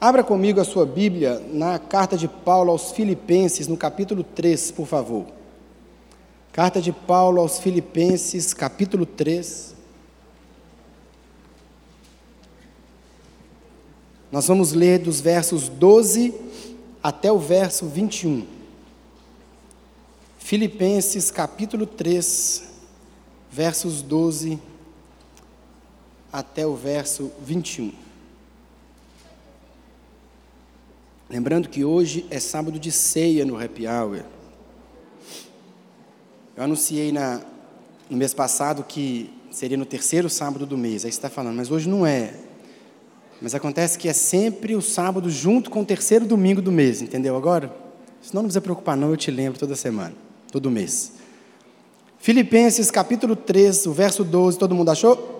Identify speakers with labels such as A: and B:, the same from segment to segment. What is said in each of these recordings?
A: Abra comigo a sua Bíblia na carta de Paulo aos Filipenses, no capítulo 3, por favor. Carta de Paulo aos Filipenses, capítulo 3. Nós vamos ler dos versos 12 até o verso 21. Filipenses, capítulo 3, versos 12 até o verso 21. Lembrando que hoje é sábado de ceia no Happy Hour. Eu anunciei na, no mês passado que seria no terceiro sábado do mês. Aí você está falando, mas hoje não é. Mas acontece que é sempre o sábado junto com o terceiro domingo do mês, entendeu agora? Senão não precisa preocupar não, eu te lembro toda semana, todo mês. Filipenses capítulo 3, o verso 12, todo mundo achou?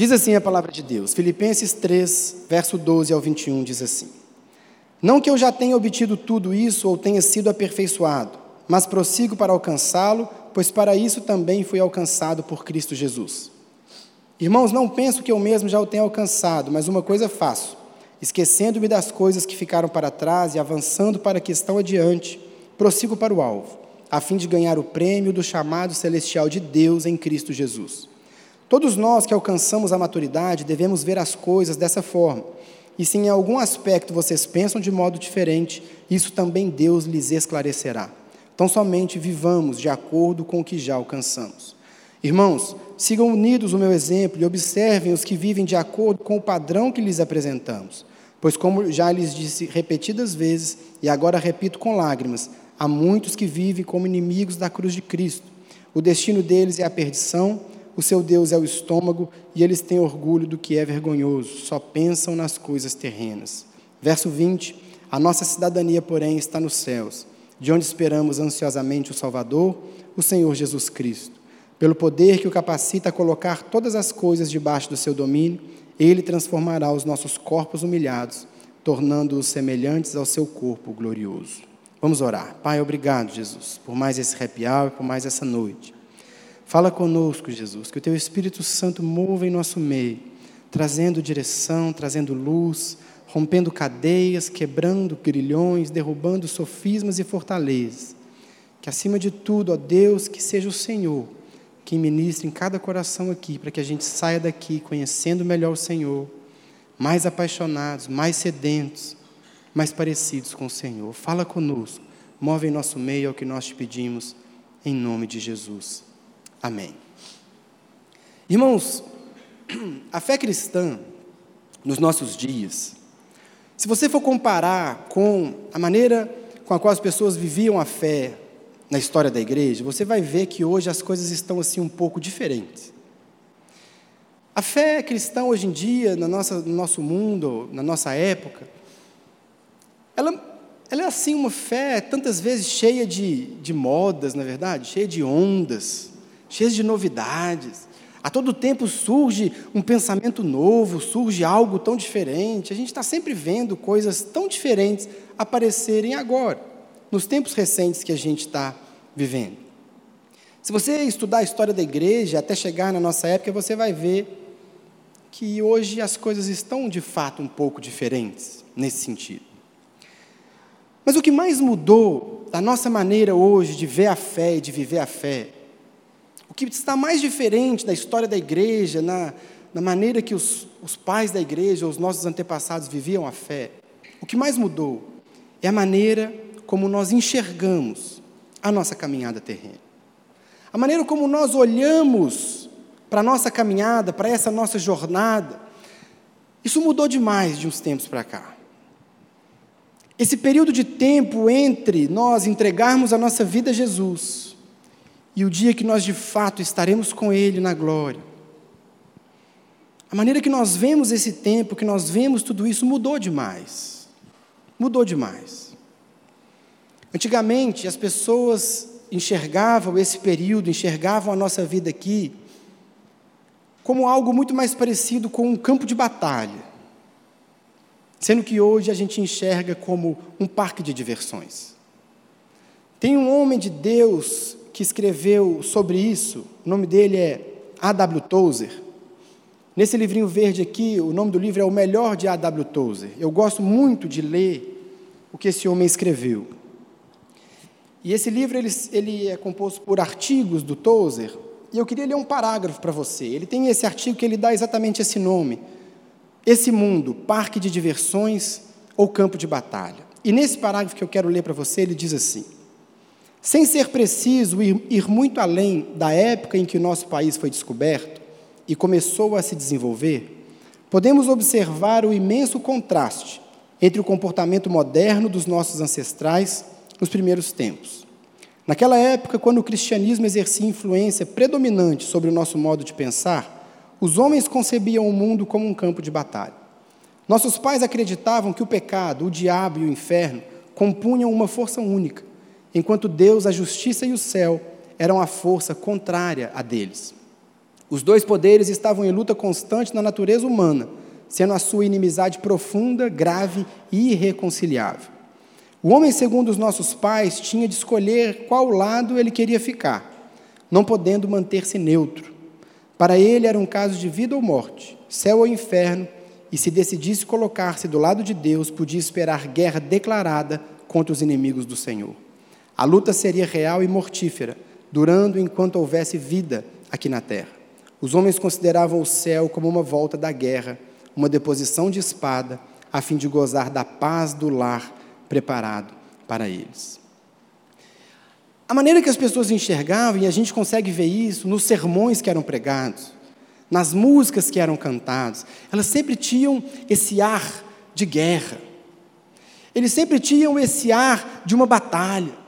A: Diz assim a palavra de Deus, Filipenses 3, verso 12 ao 21, diz assim: Não que eu já tenha obtido tudo isso ou tenha sido aperfeiçoado, mas prossigo para alcançá-lo, pois para isso também fui alcançado por Cristo Jesus. Irmãos, não penso que eu mesmo já o tenha alcançado, mas uma coisa faço, esquecendo-me das coisas que ficaram para trás e avançando para que estão adiante, prossigo para o alvo, a fim de ganhar o prêmio do chamado celestial de Deus em Cristo Jesus. Todos nós que alcançamos a maturidade devemos ver as coisas dessa forma. E se em algum aspecto vocês pensam de modo diferente, isso também Deus lhes esclarecerá. Então, somente vivamos de acordo com o que já alcançamos. Irmãos, sigam unidos o meu exemplo e observem os que vivem de acordo com o padrão que lhes apresentamos. Pois, como já lhes disse repetidas vezes, e agora repito com lágrimas, há muitos que vivem como inimigos da cruz de Cristo. O destino deles é a perdição o seu Deus é o estômago e eles têm orgulho do que é vergonhoso, só pensam nas coisas terrenas. Verso 20: A nossa cidadania, porém, está nos céus, de onde esperamos ansiosamente o Salvador, o Senhor Jesus Cristo. Pelo poder que o capacita a colocar todas as coisas debaixo do seu domínio, ele transformará os nossos corpos humilhados, tornando-os semelhantes ao seu corpo glorioso. Vamos orar. Pai, obrigado, Jesus, por mais esse happy hour, por mais essa noite. Fala conosco, Jesus, que o Teu Espírito Santo mova em nosso meio, trazendo direção, trazendo luz, rompendo cadeias, quebrando grilhões, derrubando sofismas e fortalezas. Que acima de tudo, ó Deus, que seja o Senhor quem ministre em cada coração aqui, para que a gente saia daqui conhecendo melhor o Senhor, mais apaixonados, mais sedentos, mais parecidos com o Senhor. Fala conosco, move em nosso meio ao que nós te pedimos, em nome de Jesus. Amém. Irmãos, a fé cristã, nos nossos dias, se você for comparar com a maneira com a qual as pessoas viviam a fé na história da igreja, você vai ver que hoje as coisas estão assim um pouco diferentes. A fé cristã hoje em dia, na nossa, no nosso mundo, na nossa época, ela, ela é assim uma fé tantas vezes cheia de, de modas, na é verdade, cheia de ondas cheias de novidades. A todo tempo surge um pensamento novo, surge algo tão diferente. A gente está sempre vendo coisas tão diferentes aparecerem agora, nos tempos recentes que a gente está vivendo. Se você estudar a história da igreja até chegar na nossa época, você vai ver que hoje as coisas estão de fato um pouco diferentes nesse sentido. Mas o que mais mudou da nossa maneira hoje de ver a fé e de viver a fé o que está mais diferente da história da igreja, na, na maneira que os, os pais da igreja, os nossos antepassados viviam a fé, o que mais mudou é a maneira como nós enxergamos a nossa caminhada terrena. A maneira como nós olhamos para a nossa caminhada, para essa nossa jornada. Isso mudou demais de uns tempos para cá. Esse período de tempo entre nós entregarmos a nossa vida a Jesus e o dia que nós de fato estaremos com Ele na glória. A maneira que nós vemos esse tempo, que nós vemos tudo isso, mudou demais. Mudou demais. Antigamente, as pessoas enxergavam esse período, enxergavam a nossa vida aqui, como algo muito mais parecido com um campo de batalha. Sendo que hoje a gente enxerga como um parque de diversões. Tem um homem de Deus que escreveu sobre isso, o nome dele é A.W. Tozer. Nesse livrinho verde aqui, o nome do livro é O Melhor de A.W. Tozer. Eu gosto muito de ler o que esse homem escreveu. E esse livro ele, ele é composto por artigos do Tozer, e eu queria ler um parágrafo para você. Ele tem esse artigo que ele dá exatamente esse nome: Esse mundo, parque de diversões ou campo de batalha. E nesse parágrafo que eu quero ler para você, ele diz assim: Sem ser preciso ir, ir muito além da época em que o nosso país foi descoberto e começou a se desenvolver, podemos observar o imenso contraste entre o comportamento moderno dos nossos ancestrais nos primeiros tempos. Naquela época, quando o cristianismo exercia influência predominante sobre o nosso modo de pensar, os homens concebiam o mundo como um campo de batalha. Nossos pais acreditavam que o pecado, o diabo e o inferno compunham uma força única, enquanto Deus, a justiça e o céu eram a força contrária a deles. Os dois poderes estavam em luta constante na natureza humana, sendo a sua inimizade profunda, grave e irreconciliável. O homem, segundo os nossos pais, tinha de escolher qual lado ele queria ficar, não podendo manter-se neutro. Para ele era um caso de vida ou morte, céu ou inferno, e se decidisse colocar-se do lado de Deus, podia esperar guerra declarada contra os inimigos do Senhor. A luta seria real e mortífera, durando enquanto houvesse vida aqui na terra. Os homens consideravam o céu como uma volta da guerra, uma deposição de espada, a fim de gozar da paz do lar preparado para eles. A maneira que as pessoas enxergavam, e a gente consegue ver isso nos sermões que eram pregados, nas músicas que eram cantadas, elas sempre tinham esse ar de guerra. Eles sempre tinham esse ar de uma batalha.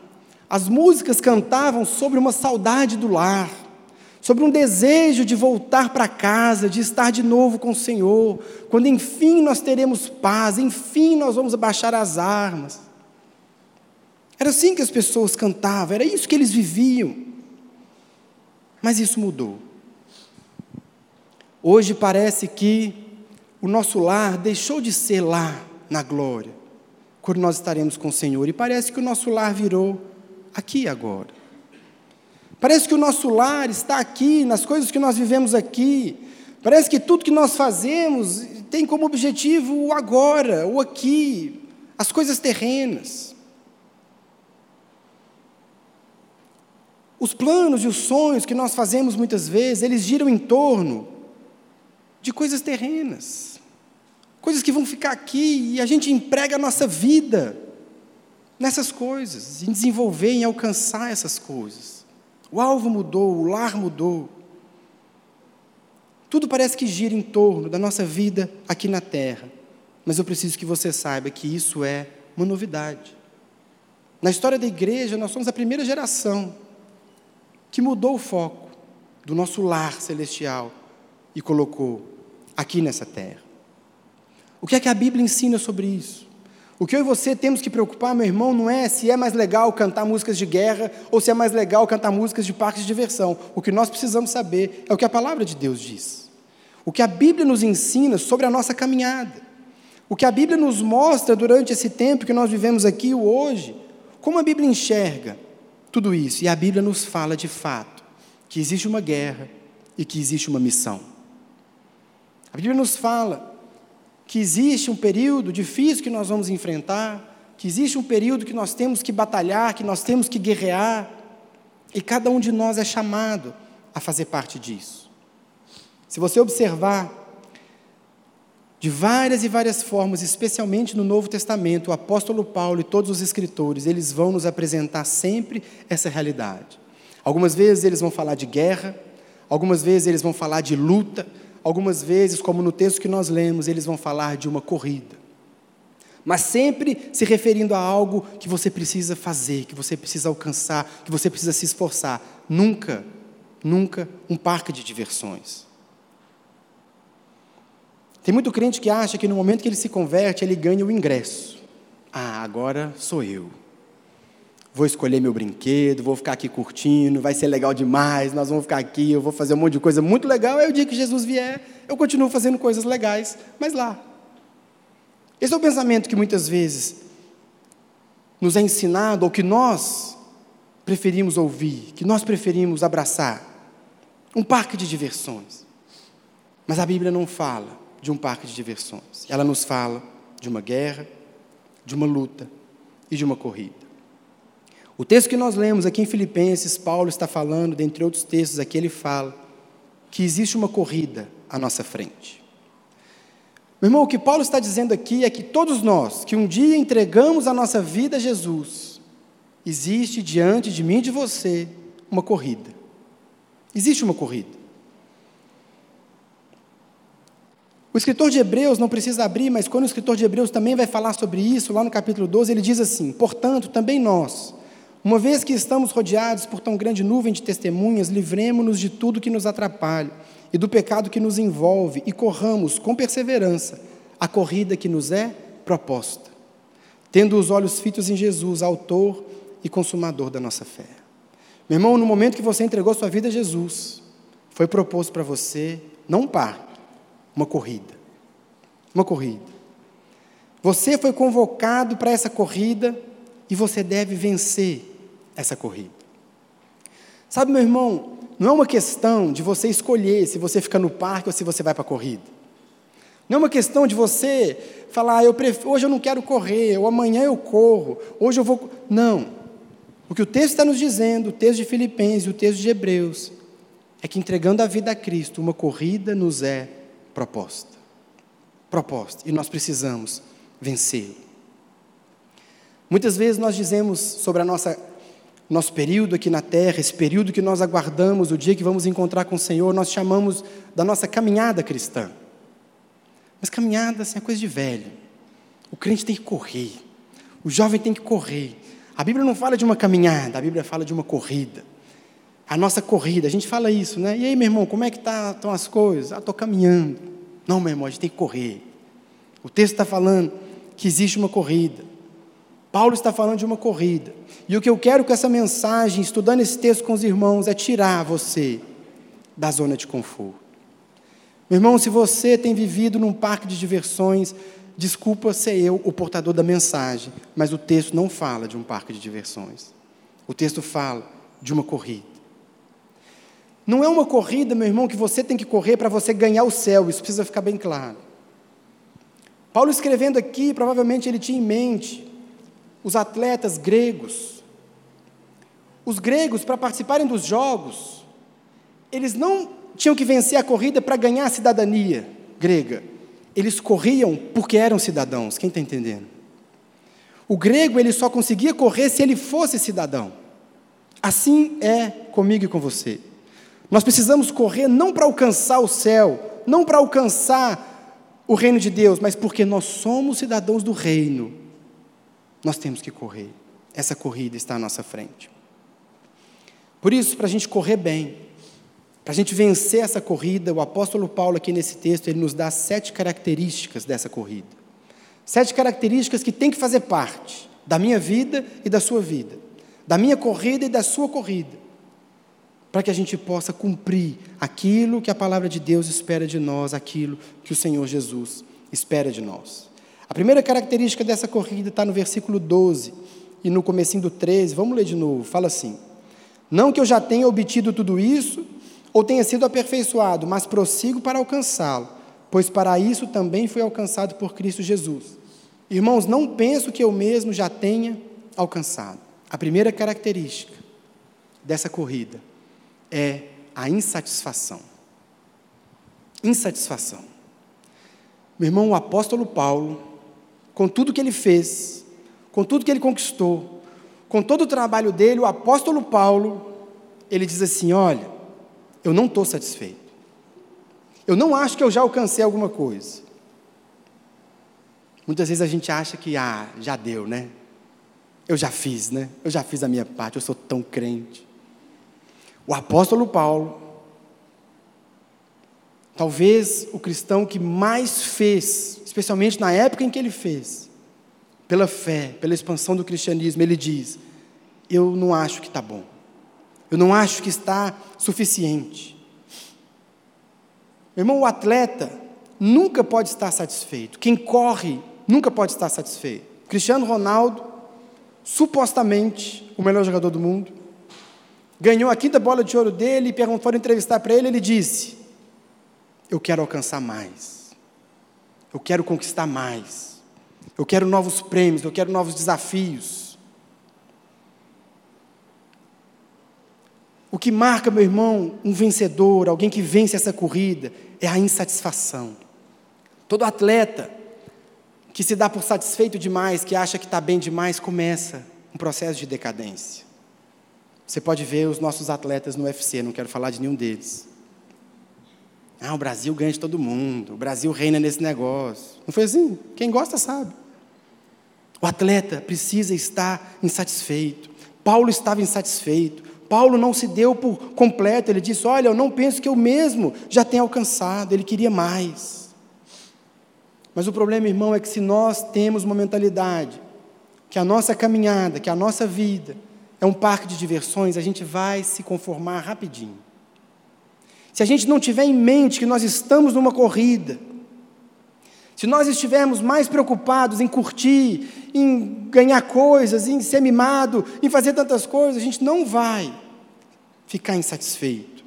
A: As músicas cantavam sobre uma saudade do lar, sobre um desejo de voltar para casa, de estar de novo com o Senhor, quando enfim nós teremos paz, enfim nós vamos abaixar as armas. Era assim que as pessoas cantavam, era isso que eles viviam. Mas isso mudou. Hoje parece que o nosso lar deixou de ser lá na glória, quando nós estaremos com o Senhor, e parece que o nosso lar virou aqui agora. Parece que o nosso lar está aqui, nas coisas que nós vivemos aqui. Parece que tudo que nós fazemos tem como objetivo o agora, o aqui, as coisas terrenas. Os planos e os sonhos que nós fazemos muitas vezes, eles giram em torno de coisas terrenas, coisas que vão ficar aqui e a gente emprega a nossa vida nessas coisas, em desenvolver, em alcançar essas coisas. O alvo mudou, o lar mudou. Tudo parece que gira em torno da nossa vida aqui na terra. Mas eu preciso que você saiba que isso é uma novidade. Na história da igreja, nós somos a primeira geração que mudou o foco do nosso lar celestial e colocou aqui nessa terra. O que é que a Bíblia ensina sobre isso? O que eu e você temos que preocupar, meu irmão, não é se é mais legal cantar músicas de guerra ou se é mais legal cantar músicas de parques de diversão. O que nós precisamos saber é o que a palavra de Deus diz. O que a Bíblia nos ensina sobre a nossa caminhada. O que a Bíblia nos mostra durante esse tempo que nós vivemos aqui hoje. Como a Bíblia enxerga tudo isso. E a Bíblia nos fala de fato que existe uma guerra e que existe uma missão. A Bíblia nos fala que existe um período difícil que nós vamos enfrentar, que existe um período que nós temos que batalhar, que nós temos que guerrear, e cada um de nós é chamado a fazer parte disso. Se você observar, de várias e várias formas, especialmente no Novo Testamento, o apóstolo Paulo e todos os escritores, eles vão nos apresentar sempre essa realidade. Algumas vezes eles vão falar de guerra, algumas vezes eles vão falar de luta, algumas vezes, como no texto que nós lemos, eles vão falar de uma corrida. Mas sempre se referindo a algo que você precisa fazer, que você precisa alcançar, que você precisa se esforçar. Nunca, nunca um parque de diversões. Tem muito crente que acha que no momento que ele se converte, ele ganha o ingresso. Ah, agora sou eu vou escolher meu brinquedo, vou ficar aqui curtindo, vai ser legal demais, nós vamos ficar aqui, eu vou fazer um monte de coisa muito legal. Aí o dia que Jesus vier, eu continuo fazendo coisas legais, mas lá. Esse é o pensamento que muitas vezes nos é ensinado, ou que nós preferimos ouvir, que nós preferimos abraçar. Um parque de diversões. Mas a Bíblia não fala de um parque de diversões. Ela nos fala de uma guerra, de uma luta e de uma corrida. O texto que nós lemos aqui em Filipenses, Paulo está falando, dentre outros textos aqui, ele fala que existe uma corrida à nossa frente. Meu irmão, o que Paulo está dizendo aqui é que todos nós que um dia entregamos a nossa vida a Jesus, existe diante de mim e de você uma corrida. Existe uma corrida. O escritor de Hebreus, não precisa abrir, mas quando o escritor de Hebreus também vai falar sobre isso, lá no capítulo 12, ele diz assim: Portanto, também nós, uma vez que estamos rodeados por tão grande nuvem de testemunhas, livremos-nos de tudo que nos atrapalha e do pecado que nos envolve e corramos com perseverança a corrida que nos é proposta, tendo os olhos fitos em Jesus, autor e consumador da nossa fé. Meu irmão, no momento que você entregou sua vida a Jesus, foi proposto para você não um par, uma corrida. Uma corrida. Você foi convocado para essa corrida e você deve vencer essa corrida. Sabe, meu irmão, não é uma questão de você escolher se você fica no parque ou se você vai para a corrida. Não é uma questão de você falar, ah, eu prefiro, hoje eu não quero correr, ou amanhã eu corro, hoje eu vou. Não. O que o texto está nos dizendo, o texto de Filipenses, o texto de Hebreus, é que entregando a vida a Cristo, uma corrida nos é proposta. Proposta. E nós precisamos vencê-lo. Muitas vezes nós dizemos sobre a nossa nosso período aqui na terra, esse período que nós aguardamos, o dia que vamos encontrar com o Senhor, nós chamamos da nossa caminhada cristã. Mas caminhada assim, é coisa de velho. O crente tem que correr. O jovem tem que correr. A Bíblia não fala de uma caminhada, a Bíblia fala de uma corrida. A nossa corrida, a gente fala isso, né? E aí, meu irmão, como é que tá, estão as coisas? Ah, estou caminhando. Não, meu irmão, a gente tem que correr. O texto está falando que existe uma corrida. Paulo está falando de uma corrida. E o que eu quero com essa mensagem, estudando esse texto com os irmãos, é tirar você da zona de conforto. Meu irmão, se você tem vivido num parque de diversões, desculpa ser eu o portador da mensagem, mas o texto não fala de um parque de diversões. O texto fala de uma corrida. Não é uma corrida, meu irmão, que você tem que correr para você ganhar o céu, isso precisa ficar bem claro. Paulo escrevendo aqui, provavelmente ele tinha em mente os atletas gregos. Os gregos, para participarem dos jogos, eles não tinham que vencer a corrida para ganhar a cidadania grega. Eles corriam porque eram cidadãos. Quem está entendendo? O grego ele só conseguia correr se ele fosse cidadão. Assim é comigo e com você. Nós precisamos correr não para alcançar o céu, não para alcançar o reino de Deus, mas porque nós somos cidadãos do reino nós temos que correr. Essa corrida está à nossa frente. Por isso, para a gente correr bem, para a gente vencer essa corrida, o apóstolo Paulo, aqui nesse texto, ele nos dá sete características dessa corrida. Sete características que têm que fazer parte da minha vida e da sua vida, da minha corrida e da sua corrida, para que a gente possa cumprir aquilo que a palavra de Deus espera de nós, aquilo que o Senhor Jesus espera de nós. A primeira característica dessa corrida está no versículo 12 e no comecinho do 13. Vamos ler de novo. Fala assim: Não que eu já tenha obtido tudo isso ou tenha sido aperfeiçoado, mas prossigo para alcançá-lo, pois para isso também fui alcançado por Cristo Jesus. Irmãos, não penso que eu mesmo já tenha alcançado. A primeira característica dessa corrida é a insatisfação. Insatisfação. Meu irmão, o apóstolo Paulo, com tudo que ele fez, com tudo que ele conquistou, com todo o trabalho dele, o apóstolo Paulo, ele diz assim: Olha, eu não estou satisfeito. Eu não acho que eu já alcancei alguma coisa. Muitas vezes a gente acha que, ah, já deu, né? Eu já fiz, né? Eu já fiz a minha parte, eu sou tão crente. O apóstolo Paulo, talvez o cristão que mais fez especialmente na época em que ele fez, pela fé, pela expansão do cristianismo, ele diz: Eu não acho que está bom, eu não acho que está suficiente. Meu irmão, o atleta nunca pode estar satisfeito, quem corre nunca pode estar satisfeito. Cristiano Ronaldo, supostamente o melhor jogador do mundo, ganhou a quinta bola de ouro dele e foram entrevistar para ele, ele disse: eu quero alcançar mais. Eu quero conquistar mais. Eu quero novos prêmios, eu quero novos desafios. O que marca, meu irmão, um vencedor, alguém que vence essa corrida, é a insatisfação. Todo atleta que se dá por satisfeito demais, que acha que está bem demais, começa um processo de decadência. Você pode ver os nossos atletas no UFC, não quero falar de nenhum deles. Ah, o Brasil ganha de todo mundo, o Brasil reina nesse negócio. Não foi assim? Quem gosta sabe. O atleta precisa estar insatisfeito. Paulo estava insatisfeito. Paulo não se deu por completo, ele disse: Olha, eu não penso que eu mesmo já tenha alcançado, ele queria mais. Mas o problema, irmão, é que se nós temos uma mentalidade que a nossa caminhada, que a nossa vida é um parque de diversões, a gente vai se conformar rapidinho. Se a gente não tiver em mente que nós estamos numa corrida, se nós estivermos mais preocupados em curtir, em ganhar coisas, em ser mimado, em fazer tantas coisas, a gente não vai ficar insatisfeito.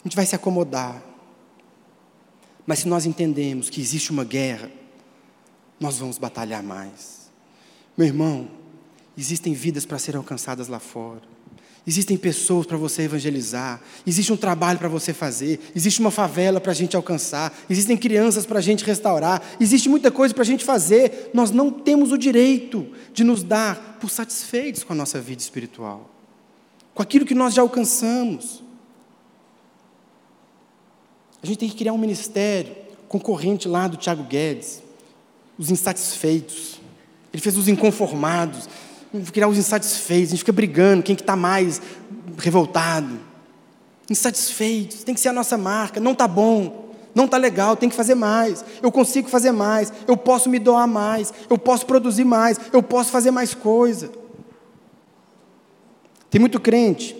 A: A gente vai se acomodar. Mas se nós entendemos que existe uma guerra, nós vamos batalhar mais. Meu irmão, existem vidas para serem alcançadas lá fora. Existem pessoas para você evangelizar, existe um trabalho para você fazer, existe uma favela para a gente alcançar, existem crianças para a gente restaurar, existe muita coisa para a gente fazer. Nós não temos o direito de nos dar por satisfeitos com a nossa vida espiritual, com aquilo que nós já alcançamos. A gente tem que criar um ministério concorrente lá do Tiago Guedes, os insatisfeitos. Ele fez os inconformados criar os insatisfeitos, a gente fica brigando, quem que está mais revoltado. Insatisfeitos, tem que ser a nossa marca, não está bom, não está legal, tem que fazer mais, eu consigo fazer mais, eu posso me doar mais, eu posso produzir mais, eu posso fazer mais coisa. Tem muito crente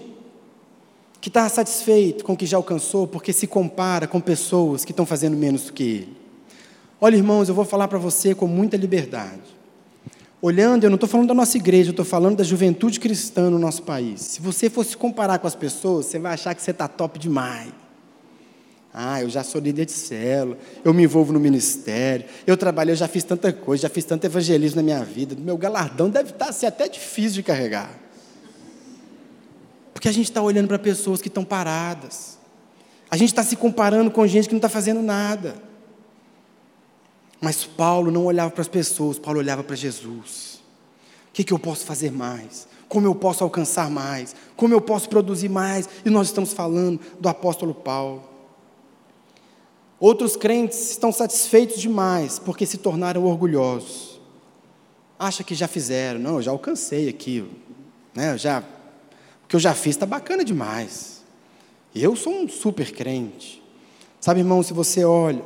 A: que está satisfeito com o que já alcançou, porque se compara com pessoas que estão fazendo menos do que ele. Olha, irmãos, eu vou falar para você com muita liberdade. Olhando, eu não estou falando da nossa igreja, eu estou falando da juventude cristã no nosso país. Se você fosse comparar com as pessoas, você vai achar que você está top demais. Ah, eu já sou líder de célula, eu me envolvo no ministério, eu trabalhei, eu já fiz tanta coisa, já fiz tanto evangelismo na minha vida. Meu galardão deve estar tá, ser até difícil de carregar. Porque a gente está olhando para pessoas que estão paradas. A gente está se comparando com gente que não está fazendo nada. Mas Paulo não olhava para as pessoas, Paulo olhava para Jesus. O que, que eu posso fazer mais? Como eu posso alcançar mais? Como eu posso produzir mais? E nós estamos falando do apóstolo Paulo. Outros crentes estão satisfeitos demais porque se tornaram orgulhosos. Acha que já fizeram, não, eu já alcancei aquilo, né? Eu já, o que eu já fiz está bacana demais. Eu sou um super crente. Sabe, irmão, se você olha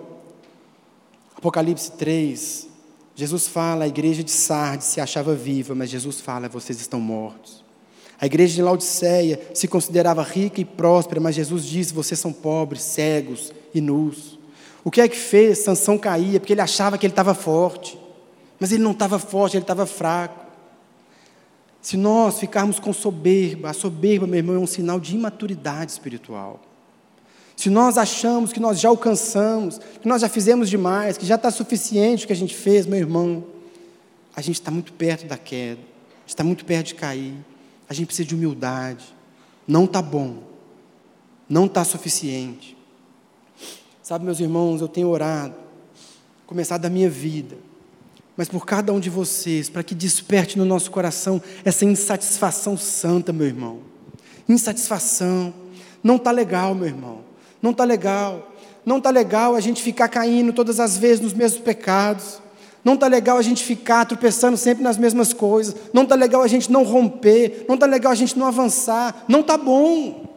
A: Apocalipse 3, Jesus fala, a igreja de Sardes se achava viva, mas Jesus fala, vocês estão mortos. A igreja de Laodiceia se considerava rica e próspera, mas Jesus diz, vocês são pobres, cegos e nus. O que é que fez Sansão cair? Porque ele achava que ele estava forte, mas ele não estava forte, ele estava fraco. Se nós ficarmos com soberba, a soberba, meu irmão, é um sinal de imaturidade espiritual. Se nós achamos que nós já alcançamos, que nós já fizemos demais, que já está suficiente o que a gente fez, meu irmão, a gente está muito perto da queda, está muito perto de cair. A gente precisa de humildade. Não está bom, não está suficiente. Sabe, meus irmãos, eu tenho orado, começado da minha vida, mas por cada um de vocês, para que desperte no nosso coração essa insatisfação santa, meu irmão. Insatisfação. Não está legal, meu irmão. Não está legal. Não está legal a gente ficar caindo todas as vezes nos mesmos pecados. Não está legal a gente ficar tropeçando sempre nas mesmas coisas. Não está legal a gente não romper. Não está legal a gente não avançar. Não está bom.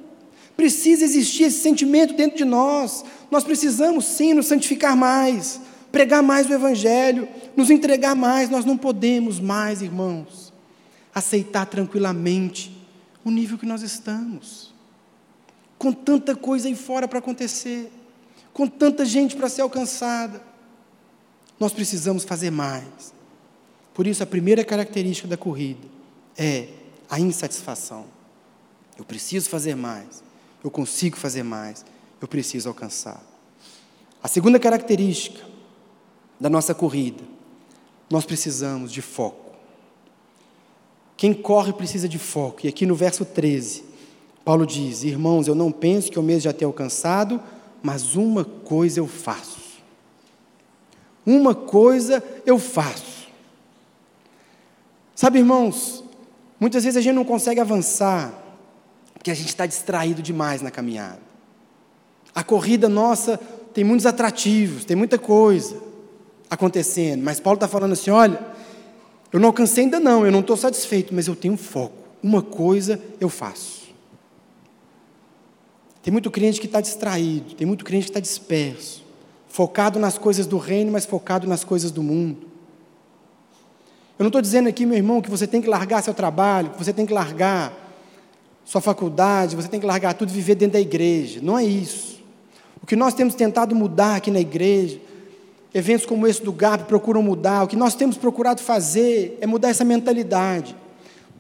A: Precisa existir esse sentimento dentro de nós. Nós precisamos sim nos santificar mais, pregar mais o Evangelho, nos entregar mais. Nós não podemos mais, irmãos, aceitar tranquilamente o nível que nós estamos com tanta coisa aí fora para acontecer, com tanta gente para ser alcançada. Nós precisamos fazer mais. Por isso, a primeira característica da corrida é a insatisfação. Eu preciso fazer mais, eu consigo fazer mais, eu preciso alcançar. A segunda característica da nossa corrida, nós precisamos de foco. Quem corre precisa de foco. E aqui no verso 13, Paulo diz: Irmãos, eu não penso que eu mesmo já tenha alcançado, mas uma coisa eu faço. Uma coisa eu faço. Sabe, irmãos, muitas vezes a gente não consegue avançar porque a gente está distraído demais na caminhada. A corrida nossa tem muitos atrativos, tem muita coisa acontecendo, mas Paulo está falando assim: olha, eu não alcancei ainda não, eu não estou satisfeito, mas eu tenho foco. Uma coisa eu faço. Tem muito crente que está distraído, tem muito crente que está disperso, focado nas coisas do reino, mas focado nas coisas do mundo. Eu não estou dizendo aqui, meu irmão, que você tem que largar seu trabalho, que você tem que largar sua faculdade, você tem que largar tudo e viver dentro da igreja. Não é isso. O que nós temos tentado mudar aqui na igreja Eventos como esse do GAP procuram mudar. O que nós temos procurado fazer é mudar essa mentalidade.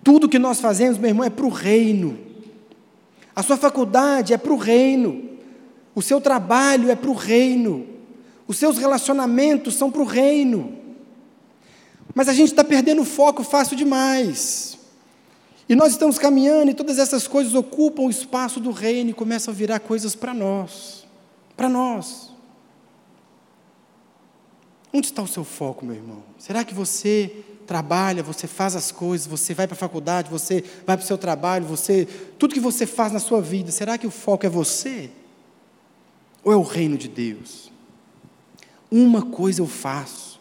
A: Tudo que nós fazemos, meu irmão, é para o reino. A sua faculdade é para o reino. O seu trabalho é para o reino. Os seus relacionamentos são para o reino. Mas a gente está perdendo o foco fácil demais. E nós estamos caminhando e todas essas coisas ocupam o espaço do reino e começam a virar coisas para nós. Para nós. Onde está o seu foco, meu irmão? Será que você trabalha, você faz as coisas, você vai para a faculdade, você vai para o seu trabalho, você tudo que você faz na sua vida, será que o foco é você? Ou é o reino de Deus? Uma coisa eu faço.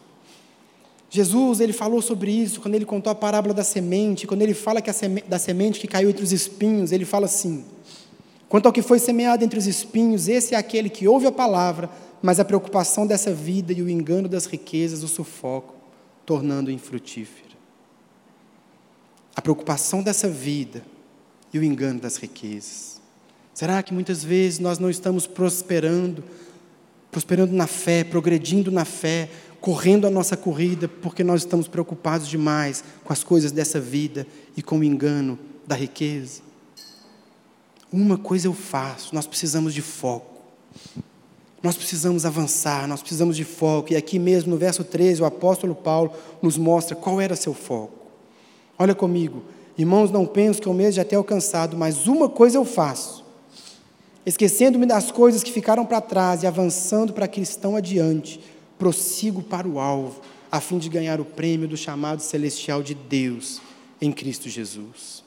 A: Jesus, ele falou sobre isso quando ele contou a parábola da semente, quando ele fala que a semente, da semente que caiu entre os espinhos, ele fala assim: Quanto ao que foi semeado entre os espinhos, esse é aquele que ouve a palavra, mas a preocupação dessa vida e o engano das riquezas o sufocam, tornando-o infrutífero. A preocupação dessa vida e o engano das riquezas. Será que muitas vezes nós não estamos prosperando, prosperando na fé, progredindo na fé, correndo a nossa corrida, porque nós estamos preocupados demais com as coisas dessa vida e com o engano da riqueza? Uma coisa eu faço, nós precisamos de foco. Nós precisamos avançar, nós precisamos de foco. E aqui mesmo no verso 13, o apóstolo Paulo nos mostra qual era seu foco. Olha comigo, irmãos, não penso que eu mesmo já tenha alcançado, mas uma coisa eu faço. Esquecendo-me das coisas que ficaram para trás e avançando para que estão adiante, prossigo para o alvo, a fim de ganhar o prêmio do chamado celestial de Deus em Cristo Jesus.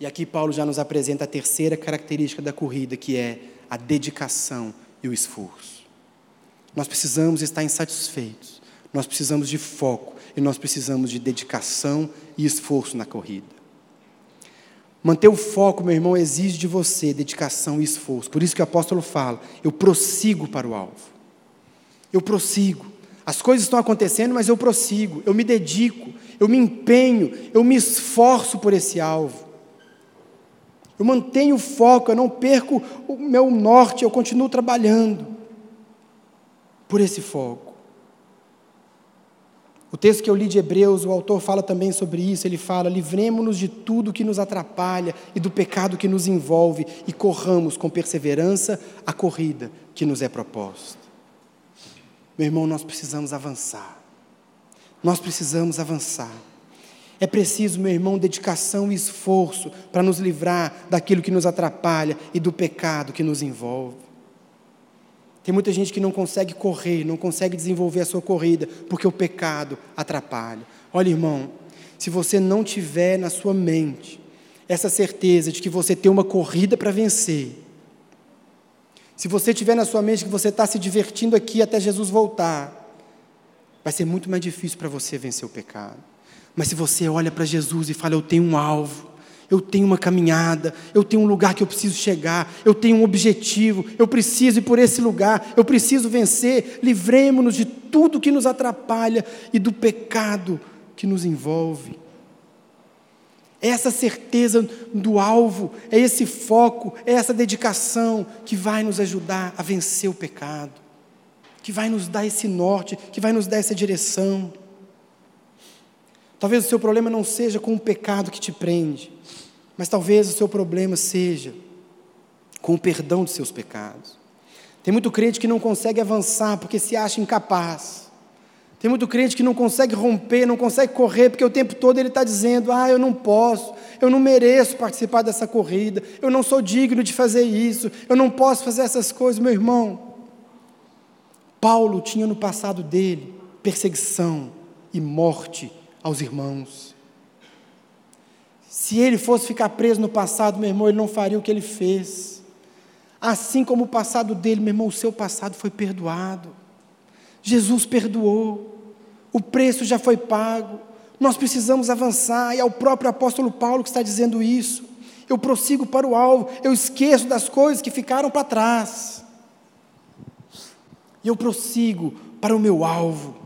A: E aqui Paulo já nos apresenta a terceira característica da corrida, que é a dedicação e o esforço. Nós precisamos estar insatisfeitos, nós precisamos de foco e nós precisamos de dedicação e esforço na corrida. Manter o foco, meu irmão, exige de você dedicação e esforço. Por isso que o apóstolo fala: eu prossigo para o alvo. Eu prossigo. As coisas estão acontecendo, mas eu prossigo. Eu me dedico, eu me empenho, eu me esforço por esse alvo. Eu mantenho o foco, eu não perco o meu norte, eu continuo trabalhando por esse foco. O texto que eu li de Hebreus, o autor fala também sobre isso. Ele fala: livremos-nos de tudo que nos atrapalha e do pecado que nos envolve e corramos com perseverança a corrida que nos é proposta. Meu irmão, nós precisamos avançar. Nós precisamos avançar. É preciso, meu irmão, dedicação e esforço para nos livrar daquilo que nos atrapalha e do pecado que nos envolve. Tem muita gente que não consegue correr, não consegue desenvolver a sua corrida, porque o pecado atrapalha. Olha, irmão, se você não tiver na sua mente essa certeza de que você tem uma corrida para vencer, se você tiver na sua mente que você está se divertindo aqui até Jesus voltar, vai ser muito mais difícil para você vencer o pecado. Mas se você olha para Jesus e fala: Eu tenho um alvo, eu tenho uma caminhada, eu tenho um lugar que eu preciso chegar, eu tenho um objetivo, eu preciso ir por esse lugar, eu preciso vencer, livremos-nos de tudo que nos atrapalha e do pecado que nos envolve. Essa certeza do alvo, é esse foco, é essa dedicação que vai nos ajudar a vencer o pecado, que vai nos dar esse norte, que vai nos dar essa direção. Talvez o seu problema não seja com o pecado que te prende, mas talvez o seu problema seja com o perdão dos seus pecados. Tem muito crente que não consegue avançar porque se acha incapaz. Tem muito crente que não consegue romper, não consegue correr, porque o tempo todo ele está dizendo: ah, eu não posso, eu não mereço participar dessa corrida, eu não sou digno de fazer isso, eu não posso fazer essas coisas, meu irmão. Paulo tinha no passado dele perseguição e morte aos irmãos. Se ele fosse ficar preso no passado, meu irmão, ele não faria o que ele fez. Assim como o passado dele, meu irmão, o seu passado foi perdoado. Jesus perdoou. O preço já foi pago. Nós precisamos avançar, e é o próprio apóstolo Paulo que está dizendo isso. Eu prossigo para o alvo, eu esqueço das coisas que ficaram para trás. E eu prossigo para o meu alvo.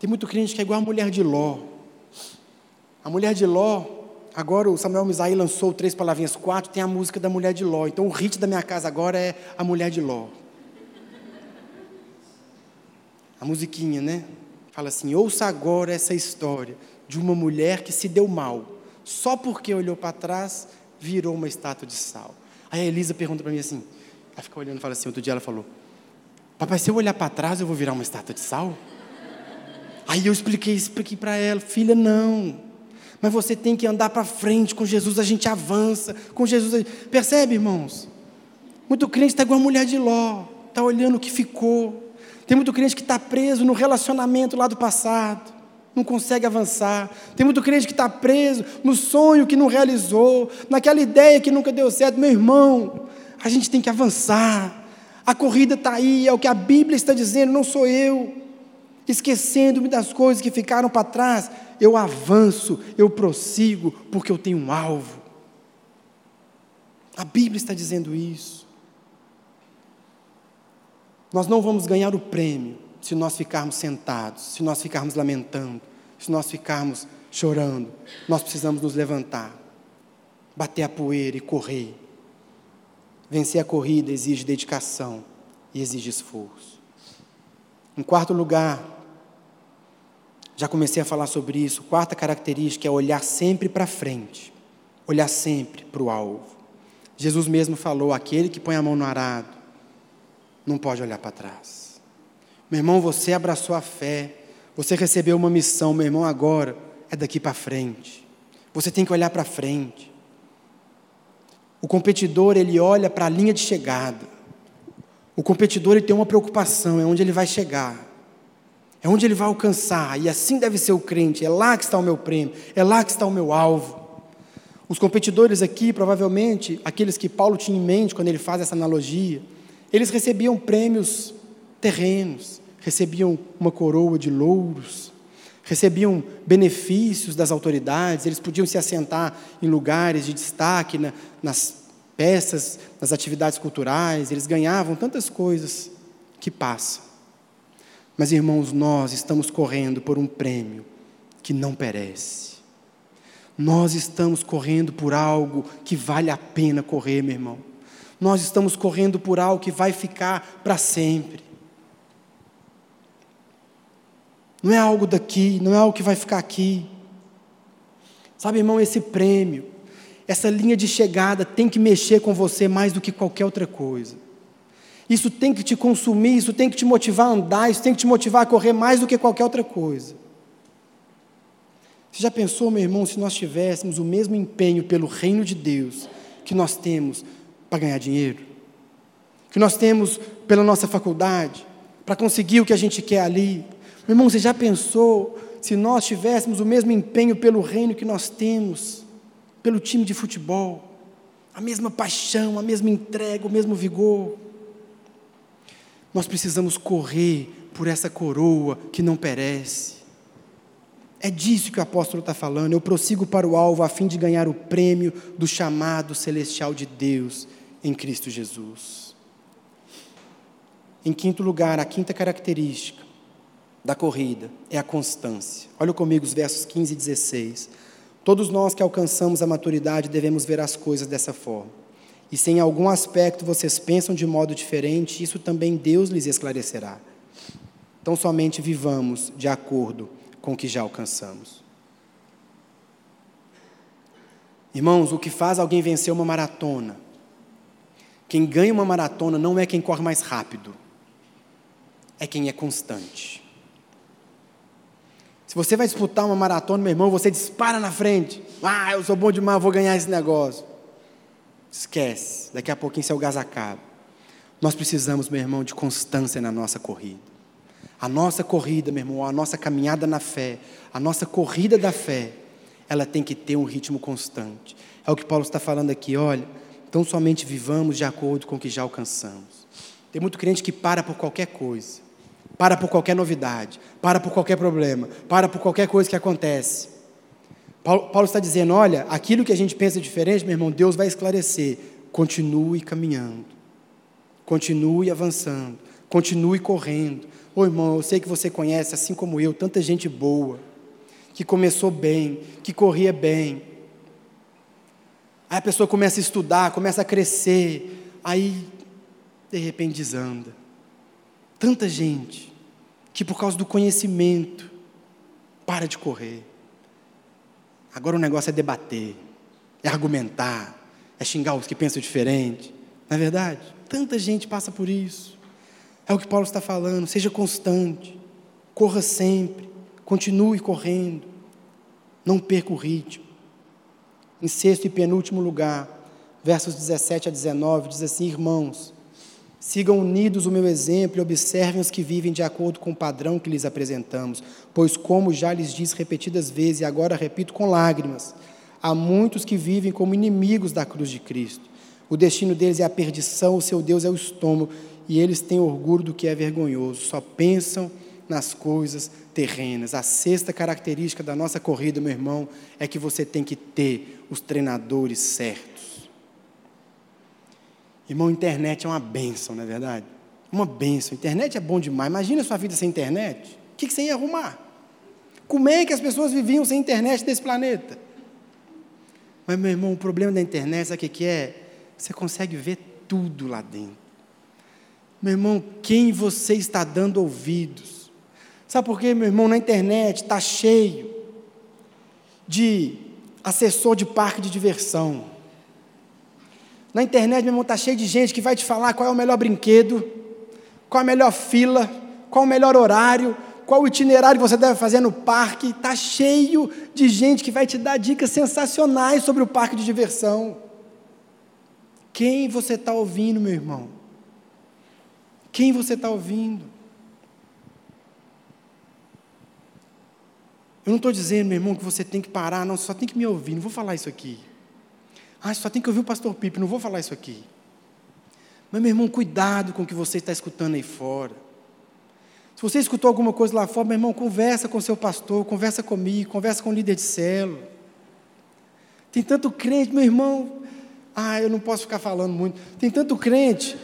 A: Tem muito crente que é igual a mulher de Ló. A mulher de Ló, agora o Samuel Misaí lançou três palavrinhas, quatro, tem a música da mulher de Ló. Então o hit da minha casa agora é a mulher de Ló. A musiquinha, né? Fala assim: ouça agora essa história de uma mulher que se deu mal, só porque olhou para trás, virou uma estátua de sal. Aí a Elisa pergunta para mim assim: ela fica olhando e fala assim: outro dia ela falou, Papai, se eu olhar para trás, eu vou virar uma estátua de sal? Aí eu expliquei isso para ela: Filha, não. Mas você tem que andar para frente. Com Jesus a gente avança. Com Jesus. Percebe, irmãos? Muito crente está igual a mulher de Ló. Está olhando o que ficou. Tem muito crente que está preso no relacionamento lá do passado, não consegue avançar. Tem muito crente que está preso no sonho que não realizou, naquela ideia que nunca deu certo. Meu irmão, a gente tem que avançar. A corrida está aí, é o que a Bíblia está dizendo, não sou eu. Esquecendo-me das coisas que ficaram para trás, eu avanço, eu prossigo, porque eu tenho um alvo. A Bíblia está dizendo isso. Nós não vamos ganhar o prêmio se nós ficarmos sentados, se nós ficarmos lamentando, se nós ficarmos chorando. Nós precisamos nos levantar, bater a poeira e correr. Vencer a corrida exige dedicação e exige esforço. Em quarto lugar, já comecei a falar sobre isso. Quarta característica é olhar sempre para frente, olhar sempre para o alvo. Jesus mesmo falou: aquele que põe a mão no arado não pode olhar para trás. Meu irmão, você abraçou a fé, você recebeu uma missão, meu irmão, agora é daqui para frente. Você tem que olhar para frente. O competidor, ele olha para a linha de chegada. O competidor ele tem uma preocupação, é onde ele vai chegar. É onde ele vai alcançar, e assim deve ser o crente, é lá que está o meu prêmio, é lá que está o meu alvo. Os competidores aqui, provavelmente, aqueles que Paulo tinha em mente quando ele faz essa analogia, eles recebiam prêmios terrenos, recebiam uma coroa de louros, recebiam benefícios das autoridades, eles podiam se assentar em lugares de destaque na, nas peças, nas atividades culturais, eles ganhavam tantas coisas que passam. Mas, irmãos, nós estamos correndo por um prêmio que não perece. Nós estamos correndo por algo que vale a pena correr, meu irmão nós estamos correndo por algo que vai ficar para sempre. Não é algo daqui, não é algo que vai ficar aqui. Sabe, irmão, esse prêmio, essa linha de chegada tem que mexer com você mais do que qualquer outra coisa. Isso tem que te consumir, isso tem que te motivar a andar, isso tem que te motivar a correr mais do que qualquer outra coisa. Você já pensou, meu irmão, se nós tivéssemos o mesmo empenho pelo reino de Deus que nós temos para ganhar dinheiro, que nós temos pela nossa faculdade, para conseguir o que a gente quer ali. Meu irmão, você já pensou se nós tivéssemos o mesmo empenho pelo reino que nós temos, pelo time de futebol, a mesma paixão, a mesma entrega, o mesmo vigor? Nós precisamos correr por essa coroa que não perece. É disso que o apóstolo está falando. Eu prossigo para o alvo a fim de ganhar o prêmio do chamado celestial de Deus em Cristo Jesus. Em quinto lugar, a quinta característica da corrida é a constância. Olha comigo os versos 15 e 16. Todos nós que alcançamos a maturidade devemos ver as coisas dessa forma. E se em algum aspecto vocês pensam de modo diferente, isso também Deus lhes esclarecerá. Então somente vivamos de acordo com o que já alcançamos. Irmãos, o que faz alguém vencer uma maratona? Quem ganha uma maratona não é quem corre mais rápido, é quem é constante. Se você vai disputar uma maratona, meu irmão, você dispara na frente. Ah, eu sou bom demais, vou ganhar esse negócio. Esquece, daqui a pouquinho seu gás acaba. Nós precisamos, meu irmão, de constância na nossa corrida. A nossa corrida, meu irmão, a nossa caminhada na fé, a nossa corrida da fé, ela tem que ter um ritmo constante. É o que Paulo está falando aqui, olha, então somente vivamos de acordo com o que já alcançamos. Tem muito crente que para por qualquer coisa, para por qualquer novidade, para por qualquer problema, para por qualquer coisa que acontece. Paulo, Paulo está dizendo: olha, aquilo que a gente pensa diferente, meu irmão, Deus vai esclarecer. Continue caminhando. Continue avançando, continue correndo. Ô irmão, eu sei que você conhece, assim como eu, tanta gente boa, que começou bem, que corria bem. Aí a pessoa começa a estudar, começa a crescer, aí de repente desanda. Tanta gente que por causa do conhecimento para de correr. Agora o negócio é debater, é argumentar, é xingar os que pensam diferente. Não é verdade? Tanta gente passa por isso. É o que Paulo está falando. Seja constante, corra sempre, continue correndo, não perca o ritmo. Em sexto e penúltimo lugar, versos 17 a 19, diz assim: Irmãos, sigam unidos o meu exemplo e observem os que vivem de acordo com o padrão que lhes apresentamos, pois, como já lhes disse repetidas vezes, e agora repito com lágrimas, há muitos que vivem como inimigos da cruz de Cristo. O destino deles é a perdição, o seu Deus é o estômago, e eles têm orgulho do que é vergonhoso, só pensam nas coisas terrenas. A sexta característica da nossa corrida, meu irmão, é que você tem que ter os treinadores certos. Irmão, internet é uma benção, não é verdade? Uma benção. Internet é bom demais. Imagina a sua vida sem internet. O que você ia arrumar? Como é que as pessoas viviam sem internet desse planeta? Mas, meu irmão, o problema da internet, sabe o que é? Você consegue ver tudo lá dentro. Meu irmão, quem você está dando ouvidos? Sabe por quê, meu irmão? Na internet está cheio de assessor de parque de diversão. Na internet, meu irmão, está cheio de gente que vai te falar qual é o melhor brinquedo, qual a melhor fila, qual o melhor horário, qual o itinerário que você deve fazer no parque. Está cheio de gente que vai te dar dicas sensacionais sobre o parque de diversão. Quem você está ouvindo, meu irmão? Quem você está ouvindo? Eu não estou dizendo, meu irmão, que você tem que parar, não, você só tem que me ouvir, não vou falar isso aqui. Ah, só tem que ouvir o pastor Pipe, não vou falar isso aqui. Mas, meu irmão, cuidado com o que você está escutando aí fora. Se você escutou alguma coisa lá fora, meu irmão, conversa com seu pastor, conversa comigo, conversa com o líder de célula. Tem tanto crente, meu irmão, ah, eu não posso ficar falando muito. Tem tanto crente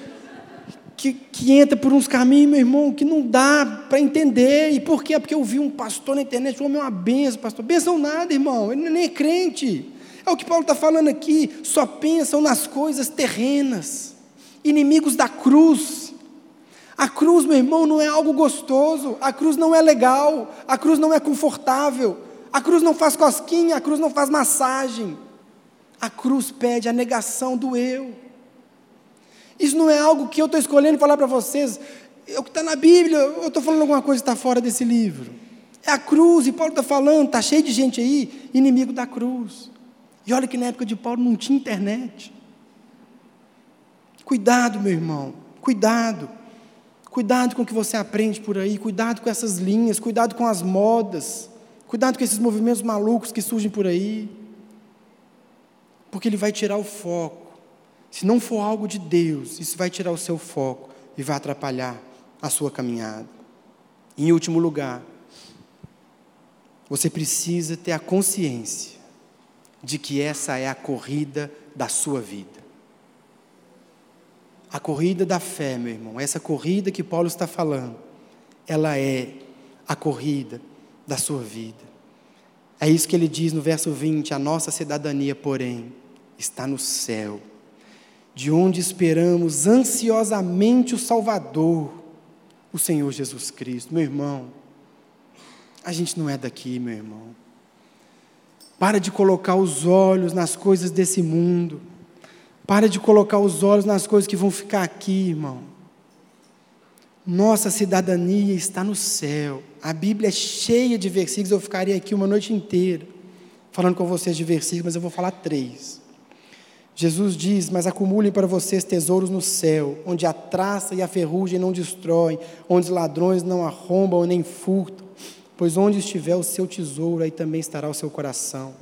A: que, que entra por uns caminhos, meu irmão, que não dá para entender. E por quê? Porque eu vi um pastor na internet, um homem é uma benção, pastor. Benção nada, irmão, ele nem é crente. É o que Paulo está falando aqui, só pensam nas coisas terrenas, inimigos da cruz. A cruz, meu irmão, não é algo gostoso, a cruz não é legal, a cruz não é confortável, a cruz não faz cosquinha, a cruz não faz massagem. A cruz pede a negação do eu. Isso não é algo que eu estou escolhendo falar para vocês. É o que está na Bíblia, eu estou falando alguma coisa que está fora desse livro. É a cruz, e Paulo está falando, está cheio de gente aí, inimigo da cruz. E olha que na época de Paulo não tinha internet. Cuidado, meu irmão, cuidado. Cuidado com o que você aprende por aí, cuidado com essas linhas, cuidado com as modas, cuidado com esses movimentos malucos que surgem por aí porque ele vai tirar o foco. Se não for algo de Deus, isso vai tirar o seu foco e vai atrapalhar a sua caminhada. Em último lugar, você precisa ter a consciência de que essa é a corrida da sua vida. A corrida da fé, meu irmão, essa corrida que Paulo está falando, ela é a corrida da sua vida. É isso que ele diz no verso 20: a nossa cidadania, porém, está no céu, de onde esperamos ansiosamente o Salvador, o Senhor Jesus Cristo. Meu irmão, a gente não é daqui, meu irmão. Para de colocar os olhos nas coisas desse mundo. Para de colocar os olhos nas coisas que vão ficar aqui, irmão. Nossa cidadania está no céu. A Bíblia é cheia de versículos, eu ficaria aqui uma noite inteira falando com vocês de versículos, mas eu vou falar três. Jesus diz: Mas acumulem para vocês tesouros no céu, onde a traça e a ferrugem não destroem, onde os ladrões não arrombam nem furtam, pois onde estiver o seu tesouro, aí também estará o seu coração.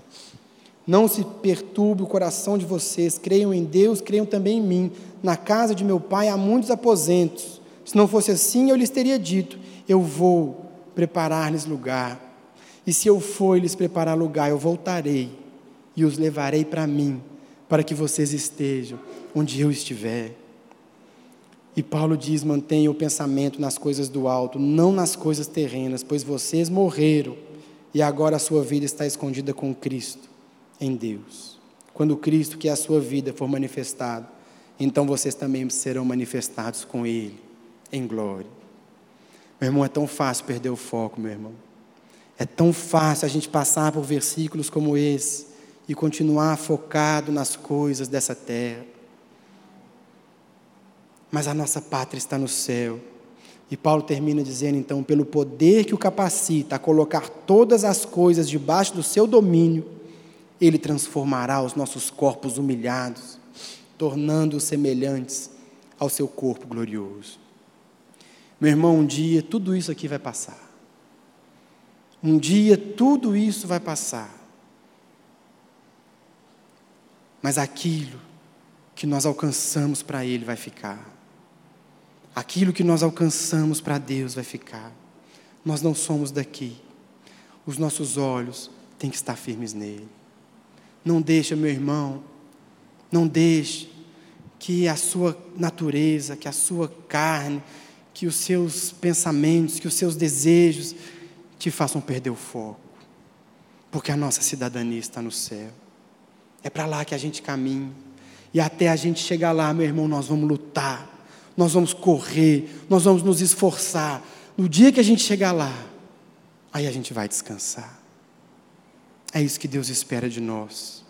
A: Não se perturbe o coração de vocês, creiam em Deus, creiam também em mim. Na casa de meu pai há muitos aposentos. Se não fosse assim, eu lhes teria dito: Eu vou preparar-lhes lugar. E se eu for lhes preparar lugar, eu voltarei e os levarei para mim para que vocês estejam onde eu estiver. E Paulo diz: mantenha o pensamento nas coisas do alto, não nas coisas terrenas, pois vocês morreram e agora a sua vida está escondida com Cristo em Deus. Quando Cristo, que é a sua vida, for manifestado, então vocês também serão manifestados com Ele em glória. Meu irmão, é tão fácil perder o foco, meu irmão. É tão fácil a gente passar por versículos como esse e continuar focado nas coisas dessa terra. Mas a nossa pátria está no céu. E Paulo termina dizendo então: pelo poder que o capacita a colocar todas as coisas debaixo do seu domínio, ele transformará os nossos corpos humilhados, tornando-os semelhantes ao seu corpo glorioso. Meu irmão, um dia tudo isso aqui vai passar. Um dia tudo isso vai passar. mas aquilo que nós alcançamos para Ele vai ficar. Aquilo que nós alcançamos para Deus vai ficar. Nós não somos daqui. Os nossos olhos têm que estar firmes nele. Não deixa, meu irmão, não deixe que a sua natureza, que a sua carne, que os seus pensamentos, que os seus desejos te façam perder o foco. Porque a nossa cidadania está no céu. É para lá que a gente caminha. E até a gente chegar lá, meu irmão, nós vamos lutar, nós vamos correr, nós vamos nos esforçar. No dia que a gente chegar lá, aí a gente vai descansar. É isso que Deus espera de nós.